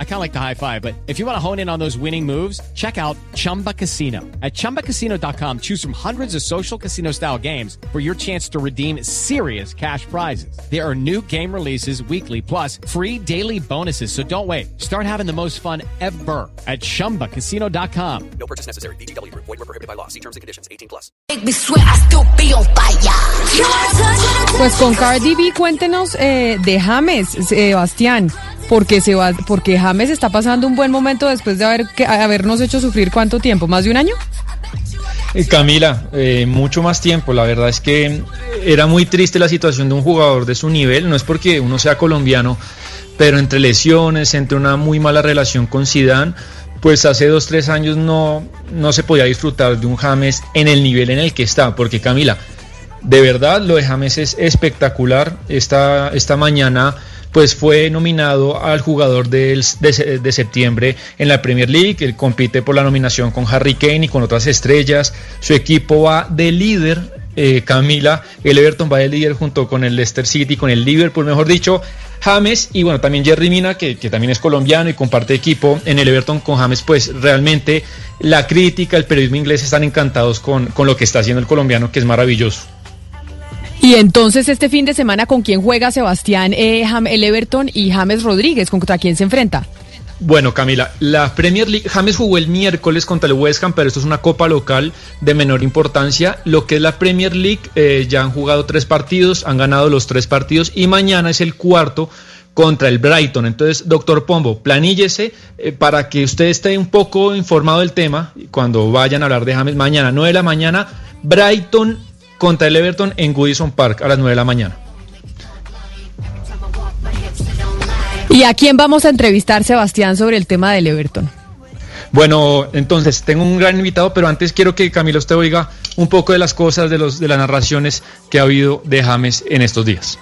I kind of like the high five, but if you want to hone in on those winning moves, check out Chumba Casino. At ChumbaCasino.com, choose from hundreds of social casino style games for your chance to redeem serious cash prizes. There are new game releases weekly, plus free daily bonuses. So don't wait. Start having the most fun ever at ChumbaCasino.com. No purchase necessary. BGW. Void were prohibited by law. See terms and conditions. 18 plus. Make me sweat, I still be on fire. Pues con Cardi B, cuéntenos eh, de James, Sebastián, porque, se va, porque James está pasando un buen momento después de haber, que, habernos hecho sufrir cuánto tiempo, más de un año. Eh, Camila, eh, mucho más tiempo. La verdad es que era muy triste la situación de un jugador de su nivel. No es porque uno sea colombiano, pero entre lesiones, entre una muy mala relación con Zidane, pues hace dos, tres años no, no se podía disfrutar de un James en el nivel en el que está. Porque Camila, de verdad lo de James es espectacular. Esta, esta mañana pues fue nominado al jugador de, de, septiembre en la Premier League. Él compite por la nominación con Harry Kane y con otras estrellas. Su equipo va de líder. Eh, Camila, el Everton va de líder junto con el Leicester City, con el Liverpool, mejor dicho, James y bueno, también Jerry Mina, que, que también es colombiano y comparte equipo en el Everton con James, pues realmente la crítica, el periodismo inglés están encantados con, con lo que está haciendo el colombiano, que es maravilloso. Y entonces este fin de semana, ¿con quién juega Sebastián eh, el Everton y James Rodríguez? ¿Contra quién se enfrenta? Bueno, Camila, la Premier League, James jugó el miércoles contra el West Ham, pero esto es una copa local de menor importancia. Lo que es la Premier League, eh, ya han jugado tres partidos, han ganado los tres partidos y mañana es el cuarto contra el Brighton. Entonces, doctor Pombo, planíllese eh, para que usted esté un poco informado del tema cuando vayan a hablar de James mañana, 9 de la mañana, Brighton contra el Everton en Goodison Park a las 9 de la mañana. ¿Y a quién vamos a entrevistar, Sebastián, sobre el tema del Everton? Bueno, entonces tengo un gran invitado, pero antes quiero que Camilo usted oiga un poco de las cosas, de, los, de las narraciones que ha habido de James en estos días.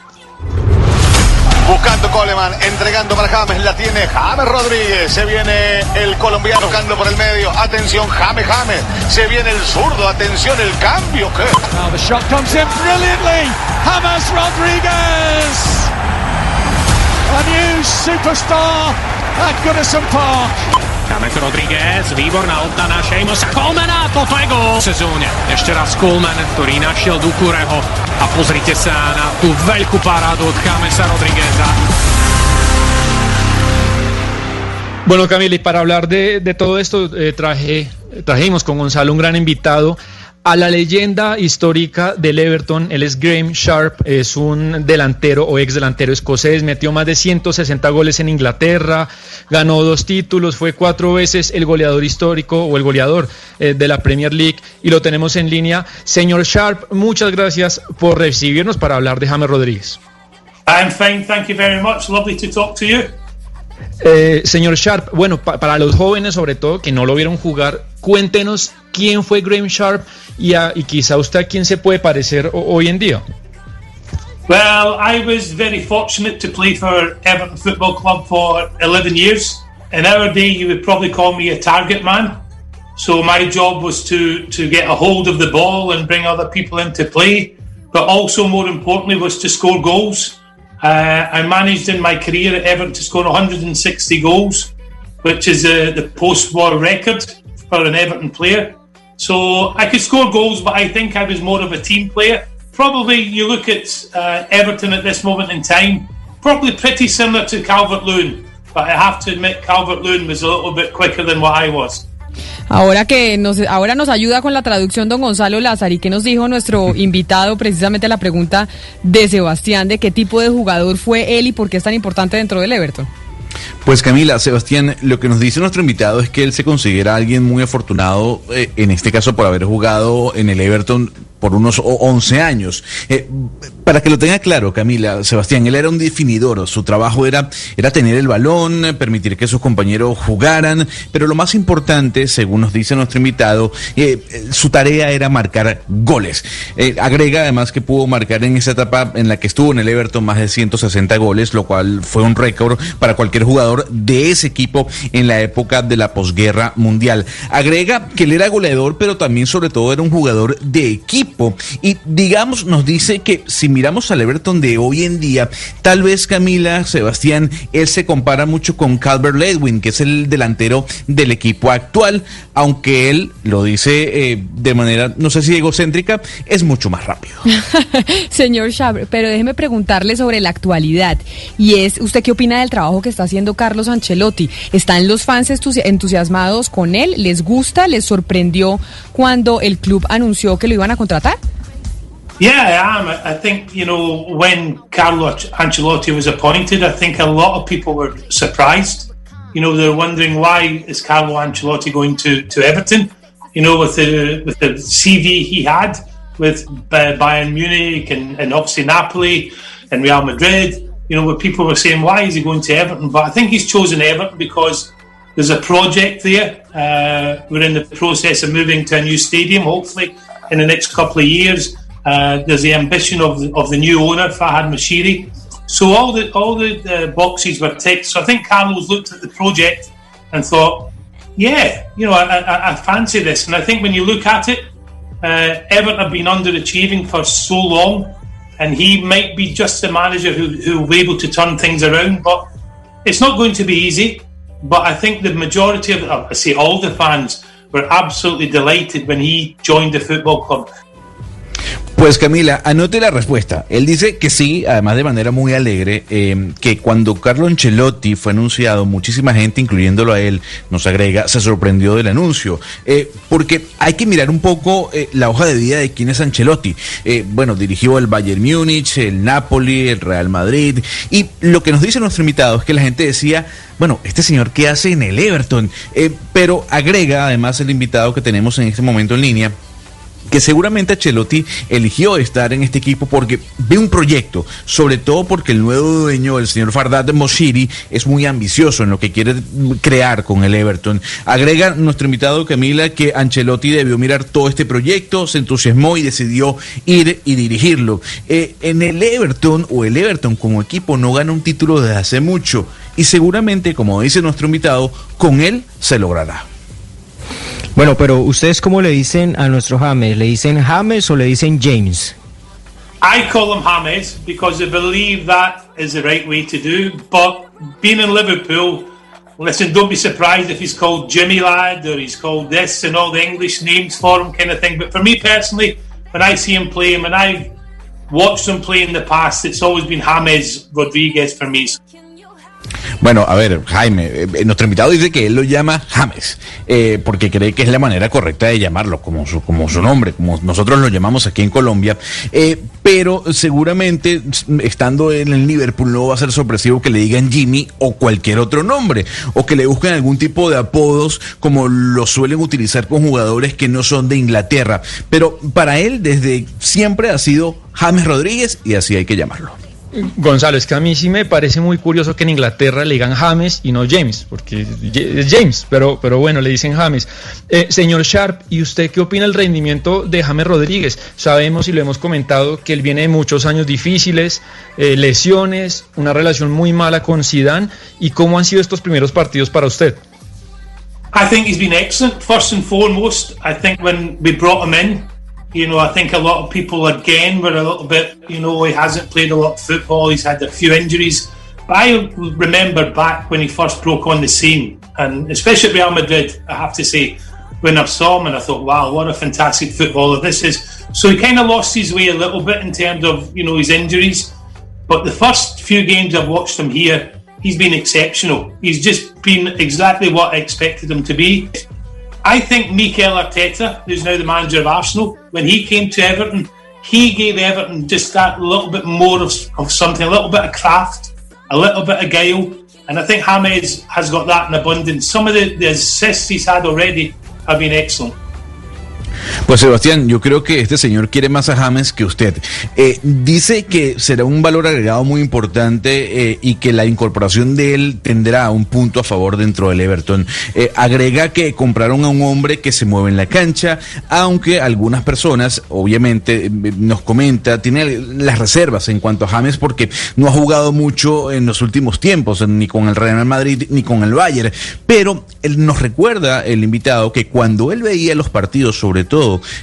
Buscando Coleman, entregando para James, la tiene James Rodríguez. Se viene el colombiano tocando por el medio. Atención, James James. Se viene el zurdo. Atención, el cambio. The shot comes in brilliantly. James Rodríguez. A new superstar at Goodison Park. James Rodriguez, výborná oddaná Šejmosa Kolmana, toto je gól v sezóne. Ešte raz Coleman, ktorý našiel Dukureho a pozrite sa na tú veľkú parádu od Jamesa Rodrigueza. Bueno, Camila, y para hablar de, de todo esto, eh, traje, trajimos con Gonzalo un gran invitado a la leyenda histórica del Everton. Él es Graham Sharp, es un delantero o ex delantero escocés, metió más de 160 goles en Inglaterra, ganó dos títulos, fue cuatro veces el goleador histórico o el goleador eh, de la Premier League y lo tenemos en línea. Señor Sharp, muchas gracias por recibirnos para hablar de James Rodríguez. I'm fine, thank you very much. Lovely to talk to you. Eh, señor Sharp, bueno, pa para los jóvenes sobre todo que no lo vieron jugar, cuéntenos quién fue Graham Sharp y, a, y quizá usted a quién se puede parecer hoy en día. Well, I was very fortunate to play for Everton Football Club for 11 years. In our day, you would probably call me a target man. So my job was to, to get a hold of the ball and bring other people into play, but also more importantly was to score goals. Uh, I managed in my career at Everton to score 160 goals, which is uh, the post-war record for an Everton player. So I could score goals, but I think I was more of a team player. Probably you look at uh, Everton at this moment in time, probably pretty similar to Calvert Lewin, but I have to admit Calvert Lewin was a little bit quicker than what I was. Ahora que nos, ahora nos ayuda con la traducción don Gonzalo Lázaro, ¿qué nos dijo nuestro invitado precisamente la pregunta de Sebastián de qué tipo de jugador fue él y por qué es tan importante dentro del Everton? Pues Camila, Sebastián, lo que nos dice nuestro invitado es que él se considera alguien muy afortunado, eh, en este caso por haber jugado en el Everton por unos 11 años. Eh, para que lo tenga claro, Camila, Sebastián, él era un definidor, su trabajo era, era tener el balón, permitir que sus compañeros jugaran, pero lo más importante, según nos dice nuestro invitado, eh, su tarea era marcar goles. Eh, agrega además que pudo marcar en esa etapa en la que estuvo en el Everton más de 160 goles, lo cual fue un récord para cualquier jugador de ese equipo en la época de la posguerra mundial. Agrega que él era goleador, pero también sobre todo era un jugador de equipo. Y digamos, nos dice que si miramos al Everton de hoy en día, tal vez Camila, Sebastián, él se compara mucho con Calvert Ledwin, que es el delantero del equipo actual, aunque él lo dice eh, de manera, no sé si egocéntrica, es mucho más rápido. Señor Schaber, pero déjeme preguntarle sobre la actualidad. Y es, ¿usted qué opina del trabajo que está haciendo Carlos Ancelotti? ¿Están los fans entusiasmados con él? ¿Les gusta? ¿Les sorprendió cuando el club anunció que lo iban a contratar? Yeah, I am. I think, you know, when Carlo Ancelotti was appointed, I think a lot of people were surprised. You know, they're wondering why is Carlo Ancelotti going to, to Everton? You know, with the with the CV he had with Bayern Munich and, and obviously Napoli and Real Madrid, you know, where people were saying, why is he going to Everton? But I think he's chosen Everton because there's a project there. Uh, we're in the process of moving to a new stadium, hopefully, in the next couple of years. Uh, there's the ambition of the, of the new owner, Fahad Mashiri. So all the all the uh, boxes were ticked. So I think Carlos looked at the project and thought, yeah, you know, I, I, I fancy this. And I think when you look at it, uh, Everton have been underachieving for so long, and he might be just the manager who, who will be able to turn things around. But it's not going to be easy. But I think the majority of, I say all the fans, were absolutely delighted when he joined the football club. Pues Camila, anote la respuesta. Él dice que sí, además de manera muy alegre, eh, que cuando Carlo Ancelotti fue anunciado, muchísima gente, incluyéndolo a él, nos agrega, se sorprendió del anuncio. Eh, porque hay que mirar un poco eh, la hoja de vida de quién es Ancelotti. bueno, dirigió el Bayern Múnich, el Napoli, el Real Madrid. Y lo que nos dice nuestro invitado es que la gente decía, bueno, este señor, ¿qué hace en el Everton? pero agrega, además, el invitado que tenemos en este momento en línea, que seguramente Ancelotti eligió estar en este equipo porque ve un proyecto, sobre todo porque el nuevo dueño, el señor Fardad Moshiri, es muy ambicioso en lo que quiere crear con el Everton. Agrega nuestro invitado Camila que Ancelotti debió mirar todo este proyecto, se entusiasmó y decidió ir y dirigirlo. Eh, en el Everton o el Everton como equipo no gana un título desde hace mucho y seguramente, como dice nuestro invitado, con él se logrará. Bueno, pero ustedes cómo le dicen a nuestro James? ¿Le dicen James o le dicen James? I call him James because I believe that is the right way to do. But being in Liverpool, listen, don't be surprised if he's called Jimmy Lad or he's called this and all the English names for him, kind of thing. But for me personally, when I see him play, and I've watched him play in the past, it's always been James Rodriguez for me. Bueno, a ver, Jaime, eh, nuestro invitado dice que él lo llama James, eh, porque cree que es la manera correcta de llamarlo, como su, como su nombre, como nosotros lo llamamos aquí en Colombia, eh, pero seguramente estando en el Liverpool no va a ser sorpresivo que le digan Jimmy o cualquier otro nombre, o que le busquen algún tipo de apodos como lo suelen utilizar con jugadores que no son de Inglaterra, pero para él desde siempre ha sido James Rodríguez y así hay que llamarlo. Gonzalo, es que a mí sí me parece muy curioso que en Inglaterra le digan James y no James, porque es James, pero, pero bueno, le dicen James. Eh, señor Sharp, ¿y usted qué opina del rendimiento de James Rodríguez? Sabemos y lo hemos comentado que él viene de muchos años difíciles, eh, lesiones, una relación muy mala con Zidane. ¿Y cómo han sido estos primeros partidos para usted? I think he's been excellent. First and foremost, I think when we brought him in, You know, I think a lot of people again were a little bit, you know, he hasn't played a lot of football. He's had a few injuries. But I remember back when he first broke on the scene, and especially at Real Madrid, I have to say, when I saw him and I thought, wow, what a fantastic footballer this is. So he kind of lost his way a little bit in terms of, you know, his injuries. But the first few games I've watched him here, he's been exceptional. He's just been exactly what I expected him to be. I think Mikel Arteta, who's now the manager of Arsenal, when he came to Everton, he gave Everton just that little bit more of, of something, a little bit of craft, a little bit of guile. And I think James has got that in abundance. Some of the, the assists he's had already have been excellent. Pues Sebastián, yo creo que este señor quiere más a James que usted. Eh, dice que será un valor agregado muy importante eh, y que la incorporación de él tendrá un punto a favor dentro del Everton. Eh, agrega que compraron a un hombre que se mueve en la cancha, aunque algunas personas, obviamente, nos comenta, tiene las reservas en cuanto a James porque no ha jugado mucho en los últimos tiempos, ni con el Real Madrid ni con el Bayern. Pero él nos recuerda, el invitado, que cuando él veía los partidos, sobre todo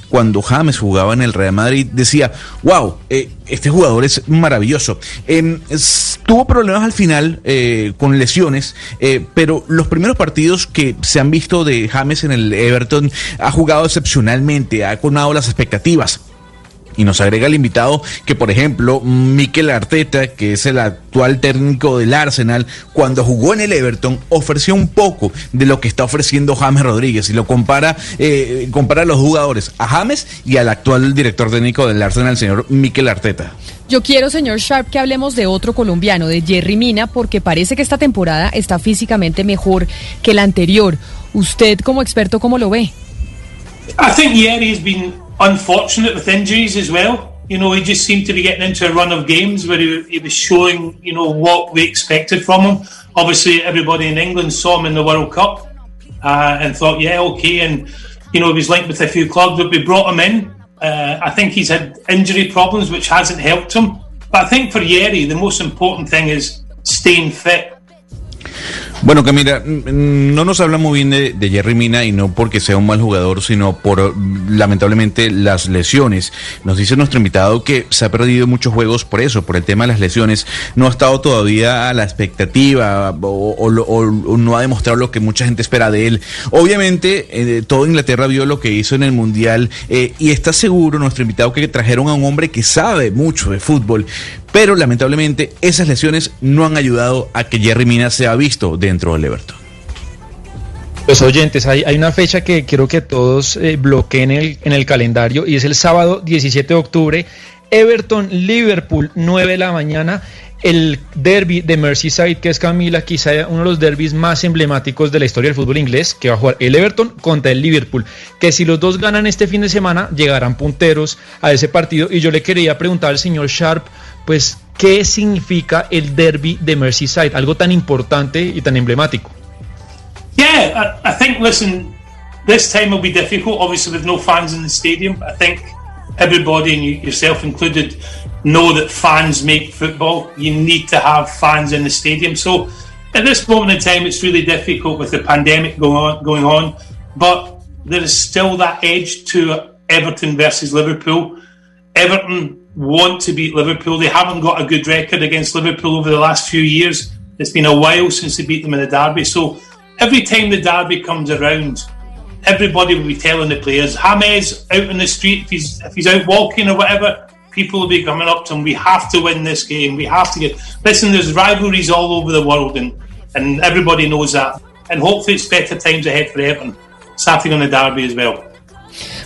cuando James jugaba en el Real Madrid, decía, wow, eh, este jugador es maravilloso. Tuvo problemas al final eh, con lesiones, eh, pero los primeros partidos que se han visto de James en el Everton ha jugado excepcionalmente, ha colmado las expectativas. Y nos agrega el invitado que, por ejemplo, Mikel Arteta, que es el actual técnico del Arsenal, cuando jugó en el Everton, ofreció un poco de lo que está ofreciendo James Rodríguez y lo compara, eh, compara a los jugadores, a James y al actual director técnico del Arsenal, el señor Mikel Arteta. Yo quiero, señor Sharp, que hablemos de otro colombiano, de Jerry Mina, porque parece que esta temporada está físicamente mejor que la anterior. Usted, como experto, ¿cómo lo ve? I think been unfortunate with injuries as well. You know, he just seemed to be getting into a run of games where he, he was showing, you know, what we expected from him. Obviously, everybody in England saw him in the World Cup uh, and thought, yeah, okay. And, you know, he was linked with a few clubs, but we brought him in. Uh, I think he's had injury problems, which hasn't helped him. But I think for Yeri, the most important thing is staying fit. Bueno, Camila, no nos habla muy bien de, Jerry Mina y no porque sea un mal jugador, sino por lamentablemente las lesiones. Nos dice nuestro invitado que se ha perdido muchos juegos por eso, por el tema de las lesiones. No ha estado todavía a la expectativa o, no ha demostrado lo que mucha gente espera de él. Obviamente, eh, todo Inglaterra vio lo que hizo en el Mundial eh, y está seguro nuestro invitado que trajeron a un hombre que sabe mucho de fútbol. Pero lamentablemente esas lesiones no han ayudado a que Jerry Mina sea visto dentro del Everton. Pues oyentes, hay, una fecha que quiero que todos eh, bloqueen el- en el calendario y es el sábado 17 de octubre, Everton-Liverpool, 9 de la mañana, el derby de Merseyside, que es Camila, quizá uno de los derbis más emblemáticos de la historia del fútbol inglés, que va a jugar el Everton contra el Liverpool, que si los dos ganan este fin de semana, llegarán punteros a ese partido. Y yo le quería preguntar al señor Sharp, pues, ¿qué significa el derby de Merseyside? Algo tan importante y tan emblemático. Yeah, I, I think, listen, this time will be difficult, obviously, with no fans in the stadium. I think everybody, and you, yourself included, know that fans make football. You need to have fans in the stadium. So at this moment in time, it's really difficult with the pandemic going on, going on but there is still that edge to Everton versus Liverpool. Everton want to beat Liverpool. They haven't got a good record against Liverpool over the last few years. It's been a while since they beat them in the derby. So every time the derby comes around, everybody will be telling the players, James out in the street, if he's if he's out walking or whatever, people will be coming up to him. We have to win this game. We have to get listen, there's rivalries all over the world and, and everybody knows that. And hopefully it's better times ahead for Everton. Starting on the derby as well.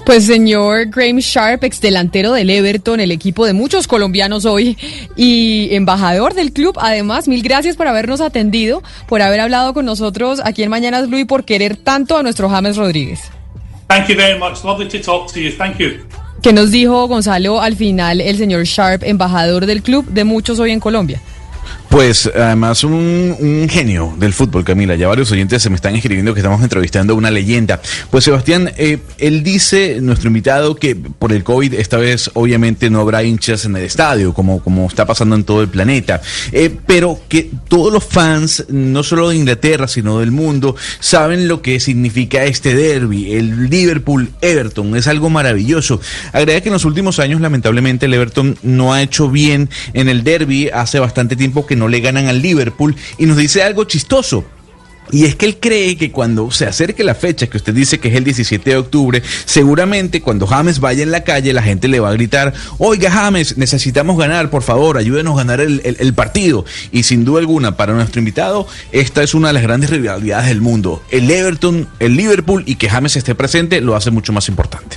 Pues señor Graham Sharp, ex delantero del Everton, el equipo de muchos colombianos hoy y embajador del club. Además, mil gracias por habernos atendido, por haber hablado con nosotros aquí en Mañanas Blue y por querer tanto a nuestro James Rodríguez. Thank you very much. Lovely to talk to you. Thank you. Que nos dijo Gonzalo al final el señor Sharp, embajador del club de muchos hoy en Colombia. Pues además un, genio del fútbol, Camila. Ya varios oyentes se me están escribiendo que estamos entrevistando una leyenda. Pues Sebastián, eh, él dice, nuestro invitado, que por el COVID esta vez obviamente no habrá hinchas en el estadio, como, como está pasando en todo el planeta. Eh, pero que todos los fans, no solo de Inglaterra, sino del mundo, saben lo que significa este derby, el Liverpool-Everton. Es algo maravilloso. Agrega que en los últimos años, lamentablemente, el Everton no ha hecho bien en el derby. Hace bastante tiempo que no le ganan al Liverpool. Y nos dice algo chistoso. Y es que él cree que cuando se acerque la fecha, que usted dice que es el 17 de octubre, seguramente cuando James vaya en la calle, la gente le va a gritar, oiga James, necesitamos ganar, por favor, ayúdenos a ganar el, el- partido. Y sin duda alguna, para nuestro invitado, esta es una de las grandes rivalidades del mundo. El Everton, el Liverpool y que James esté presente lo hace mucho más importante.